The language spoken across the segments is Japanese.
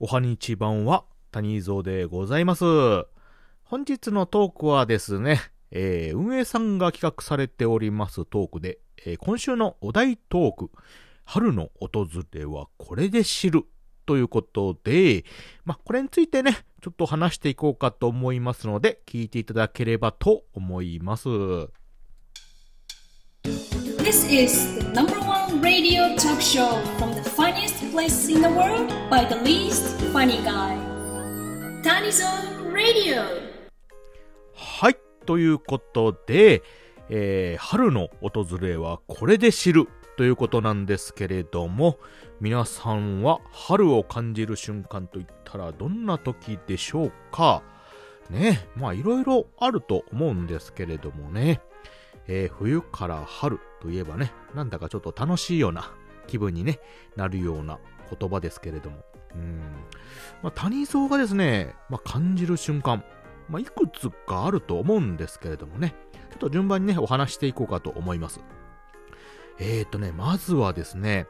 おはにちばんは、谷蔵でございます。本日のトークはですね、えー、運営さんが企画されておりますトークで、えー、今週のお題トーク、春の訪れはこれで知るということで、まあ、これについてね、ちょっと話していこうかと思いますので、聞いていただければと思います。This is the number one radio talk show from the funniest place in the world by the least funny guy. Tanizon Radio! はい、ということで、えー、春の訪れはこれで知るということなんですけれども、皆さんは春を感じる瞬間といったらどんな時でしょうかね、まあいろいろあると思うんですけれどもね。えー、冬から春といえばね、なんだかちょっと楽しいような気分に、ね、なるような言葉ですけれども。うん。まあ、谷蔵がですね、まあ、感じる瞬間、まあ、いくつかあると思うんですけれどもね、ちょっと順番にね、お話していこうかと思います。えーとね、まずはですね、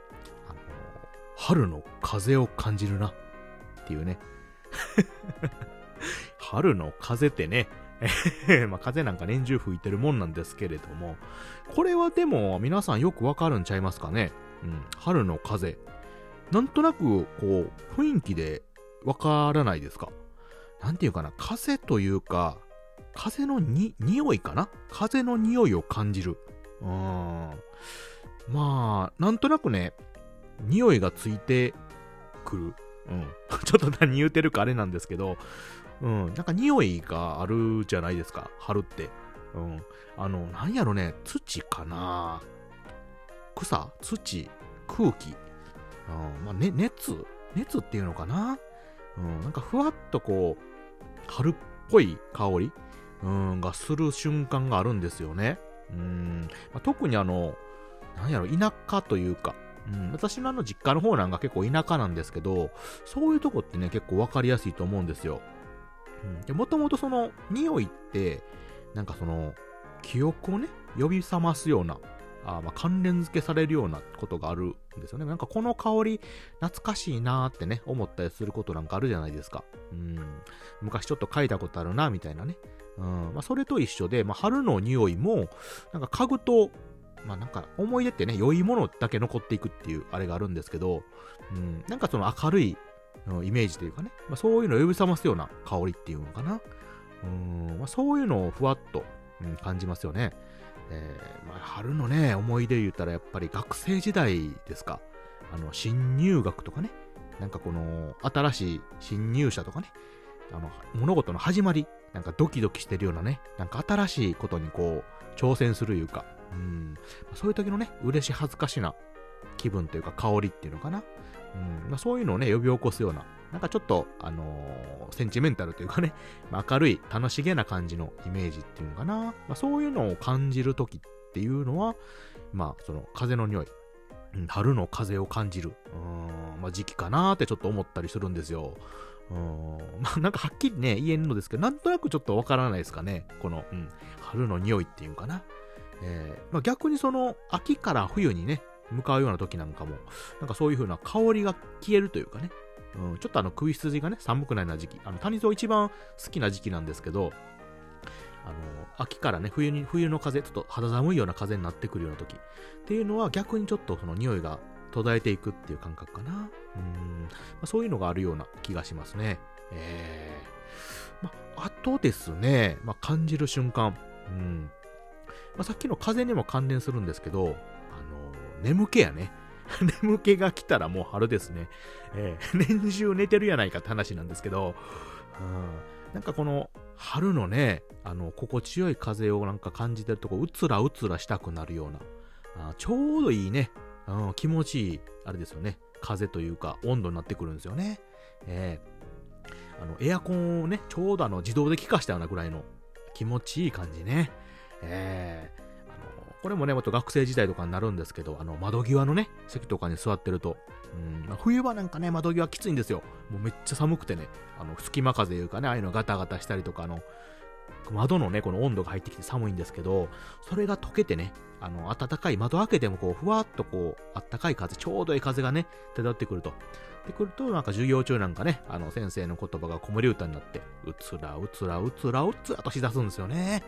あの、春の風を感じるな、っていうね。春の風ってね、まあ、風なんか年中吹いてるもんなんですけれども、これはでも皆さんよくわかるんちゃいますかね？うん、春の風。なんとなく、こう、雰囲気でわからないですか？なんていうかな、風というか、風のに、匂いかな？風の匂いを感じる。うん。まあ、なんとなくね、匂いがついてくる。うん。ちょっと何言うてるかあれなんですけど、うん、なんか匂いがあるじゃないですか、春って。うん。あの、なんやろね、土かな。草土空気。うん、まあ、ね、熱熱っていうのかな。うん、なんかふわっとこう、春っぽい香りうん、がする瞬間があるんですよね。うん、まあ、特にあの、なんやろ、田舎というか、うん、私のあの実家の方なんか結構田舎なんですけど、そういうとこってね、結構わかりやすいと思うんですよ。で、もともとその、匂いって、なんかその、記憶をね、呼び覚ますような、あまあ、関連付けされるようなことがあるんですよね。なんかこの香り、懐かしいなーってね、思ったりすることなんかあるじゃないですか。うん。昔ちょっと嗅いだことあるな、みたいなね。うん。まあ、それと一緒で、まあ、春の匂いも、なんか嗅ぐと、まあなんか思い出ってね、良いものだけ残っていくっていうあれがあるんですけど、うん、なんかその明るいイメージというかね、まあ、そういうのを呼び覚ますような香りっていうのかな。うん、まあ、そういうのをふわっと、うん、感じますよね。えー、まあ、春のね、思い出言ったらやっぱり学生時代ですか。あの、新入学とかね、なんかこの、新しい新入社とかね、あの、物事の始まり、なんかドキドキしてるようなね、なんか新しいことにこう、挑戦するいうか、うん、そういう時のね、嬉し恥ずかしな気分というか香りっていうのかな。うんまあ、そういうのをね、呼び起こすような、なんかちょっと、あのー、センチメンタルというかね、まあ、明るい、楽しげな感じのイメージっていうのかな。まあ、そういうのを感じるときっていうのは、まあ、その風の匂い、うん、春の風を感じる、うん、まあ、時期かなってちょっと思ったりするんですよ。うん、まあ、なんかはっきりね、言えんのですけど、なんとなくちょっとわからないですかね。この、うん、春の匂いっていうかな。えー、まあ、逆にその、秋から冬にね、向かうような時なんかも、なんかそういう風な香りが消えるというかね、うん、ちょっとあの食い羊がね、寒くないな時期、あの、谷蔵一番好きな時期なんですけど、あの、秋からね、冬に、冬の風、ちょっと肌寒いような風になってくるような時っていうのは逆にちょっとその匂いが途絶えていくっていう感覚かな。うん、まあ、そういうのがあるような気がしますね。えー、まあ、とですね、まあ、感じる瞬間。うん。まあ、さっきの風にも関連するんですけど、あの眠気やね。眠気が来たらもう春ですね。えー、年中寝てるやないかって話なんですけど、うん、なんかこの春のね、あの、心地よい風をなんか感じてるとこ、うつらうつらしたくなるような、あちょうどいいね、うん、気持ちいい、あれですよね、風というか温度になってくるんですよね。えー、あの、エアコンをね、ちょうどあの、自動で効かしたようなぐらいの気持ちいい感じね。えー、これもね、また学生時代とかになるんですけど、あの、窓際のね、席とかに座ってると、うん、冬場なんかね、窓際きついんですよ。もうめっちゃ寒くてね、あの、隙間風いうかね、ああいうのガタガタしたりとか、あの、窓のね、この温度が入ってきて寒いんですけど、それが溶けてね、あの、暖かい窓開けてもこう、ふわっとこう、暖かい風、ちょうどいい風がね、漂ってくると。でくると、なんか授業中なんかね、あの、先生の言葉が子守歌になって、うつらうつらうつらうつらとしだすんですよね。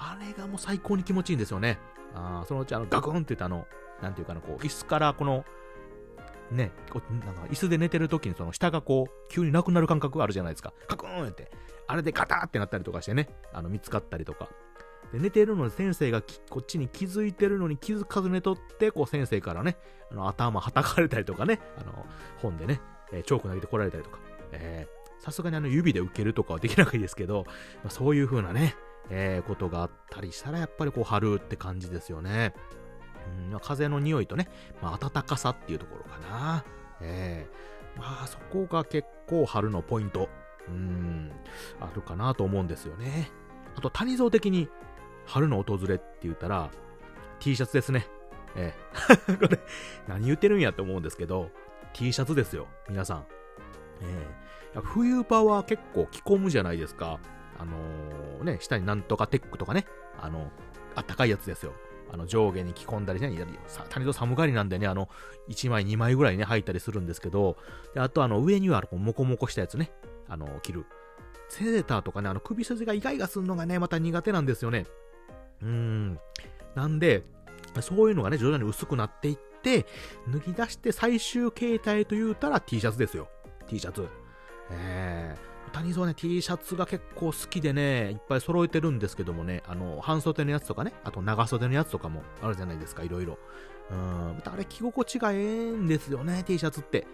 あれがもう最高に気持ちいいんですよね。あそのうちあの、ガクンって言ったあの、なんていうかな、こう、椅子からこの、ね、なんか椅子で寝てる時にその下がこう、急になくなる感覚があるじゃないですか。カクンって。あれでガターってなったりとかしてね、あの、見つかったりとか。で、寝てるのに先生がこっちに気づいてるのに気づかず寝とって、こう先生からね、あの、頭はたかれたりとかね、あの、本でね、えー、チョーク投げてこられたりとか、えー、さすがにあの指で受けるとかはできなくいですけど、まあ、そういう風なね、えー、ことがあったりしたらやっぱりこう春って感じですよね。うん、風の匂いとね、まあ、暖かさっていうところかな。えー、まあそこが結構春のポイント、うん、あるかなと思うんですよね。あと谷蔵的に春の訪れって言ったら T シャツですね。えー、これ何言ってるんやって思うんですけど、T シャツですよ、皆さん。えー、冬場は結構着込むじゃないですか。あのー、ね、下になんとかテックとかね、あの、あったかいやつですよ。あの、上下に着込んだりね、谷と寒がりなんでね、あの、1枚2枚ぐらいね、履いたりするんですけど、であとあの、上にはこうモコモコしたやつね、あの、着る。セーターとかね、あの、首筋がイガイガするのがね、また苦手なんですよね。うーん。なんで、そういうのがね、徐々に薄くなっていって、脱ぎ出して最終形態と言うたら T シャツですよ。T シャツ。えー、谷蔵ね、T シャツが結構好きでね、いっぱい揃えてるんですけどもね、あの、半袖のやつとかね、あと長袖のやつとかもあるじゃないですか、いろいろ。うん、またあれ着心地がええんですよね、T シャツって。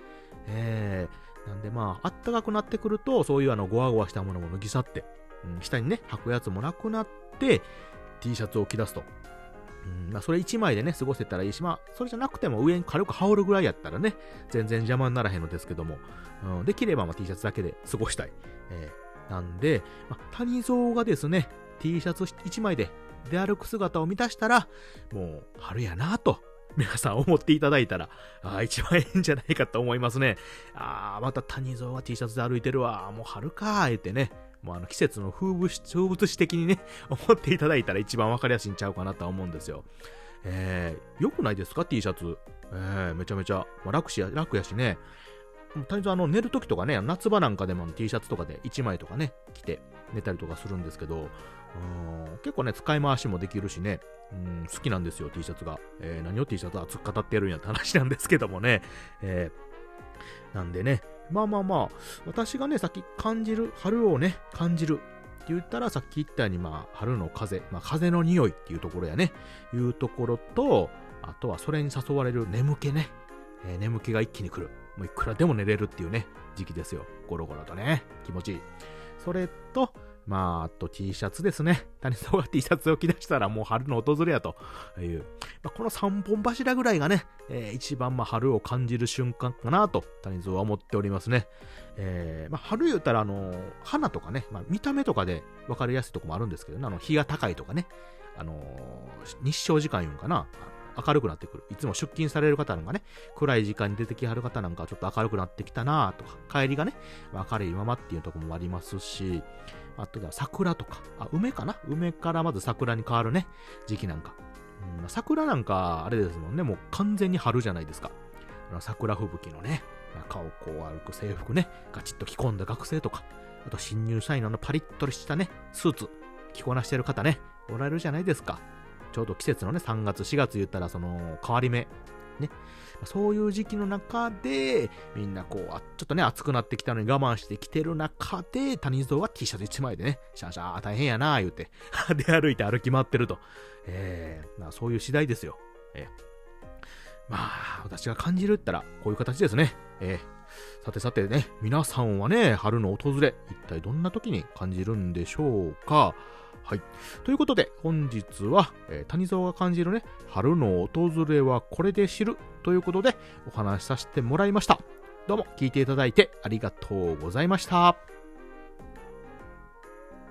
えー、なんでまあ、あったかくなってくると、そういうあの、ゴワゴワしたものも脱ぎ去って、うん、下にね、履くやつもなくなって、T シャツを着出すと。うん、まあ、それ1枚でね、過ごせたらいいし、まあ、それじゃなくても上に軽く羽織るぐらいやったらね、全然邪魔にならへんのですけども、うん、できればまあ T シャツだけで過ごしたい。えー、なんで、まあ、谷蔵がですね、T シャツ1枚で出歩く姿を満たしたら、もう春やなと、皆さん思っていただいたら、ああ、一番いいんじゃないかと思いますね。ああ、また谷蔵は T シャツで歩いてるわ。もう春か、言ってね。もうあの季節の風物詩風物詩的にね、思っていただいたら一番わかりやすいんちゃうかなとは思うんですよ。えー、良くないですか ?T シャツ。えー、めちゃめちゃ、まあ、楽しや、楽やしね。単純あの寝るときとかね、夏場なんかでも T シャツとかで1枚とかね、着て寝たりとかするんですけど、結構ね、使い回しもできるしね、うん、好きなんですよ、T シャツが。えー、何を T シャツ熱く語ってやるんやって話なんですけどもね。えー、なんでね、まあまあまあ、私がね、さっき感じる、春をね、感じるって言ったら、さっき言ったように、まあ、春の風、まあ、風の匂いっていうところやね、いうところと、あとはそれに誘われる眠気ね、えー、眠気が一気に来る。もういくらでも寝れるっていうね、時期ですよ。ゴロゴロとね、気持ちいい。それと、まあ、あと T シャツですね。谷沢が T シャツを着出したらもう春の訪れやという。まあ、この3本柱ぐらいがね、えー、一番まあ春を感じる瞬間かなと谷沢は思っておりますね。えー、まあ、春言ったらあの、花とかね、まあ、見た目とかで分かりやすいとこもあるんですけどね、あの、日が高いとかね、あの日照時間言うんかな。明るくなってくる。いつも出勤される方なんかね、暗い時間に出てきはる方なんかちょっと明るくなってきたなとか、帰りがね、明るいままっていうとこもありますし、あとでは桜とか、あ、梅かな？梅からまず桜に変わるね、時期なんか。うん、桜なんか、あれですもんね、もう完全に春じゃないですか。あの桜吹雪のね、顔をこう歩く制服ね、ガチッと着込んだ学生とか、あと新入社員のパリッとしたね、スーツ、着こなしてる方ね、おられるじゃないですか。ちょうど季節のね、3月、4月言ったら、その、変わり目。ね。そういう時期の中で、みんなこう、ちょっとね、暑くなってきたのに我慢してきてる中で、谷蔵は T シャツ1枚でね、シャーシャー大変やな言うて、出歩いて歩き回ってると。えー、まあそういう次第ですよ。えー、まあ、私が感じるったら、こういう形ですね。えー、さてさてね、皆さんはね、春の訪れ、一体どんな時に感じるんでしょうか？はい。ということで、本日は、えー、谷蔵が感じるね、春の訪れはこれで知るということで、お話しさせてもらいました。どうも聞いていただいてありがとうございました。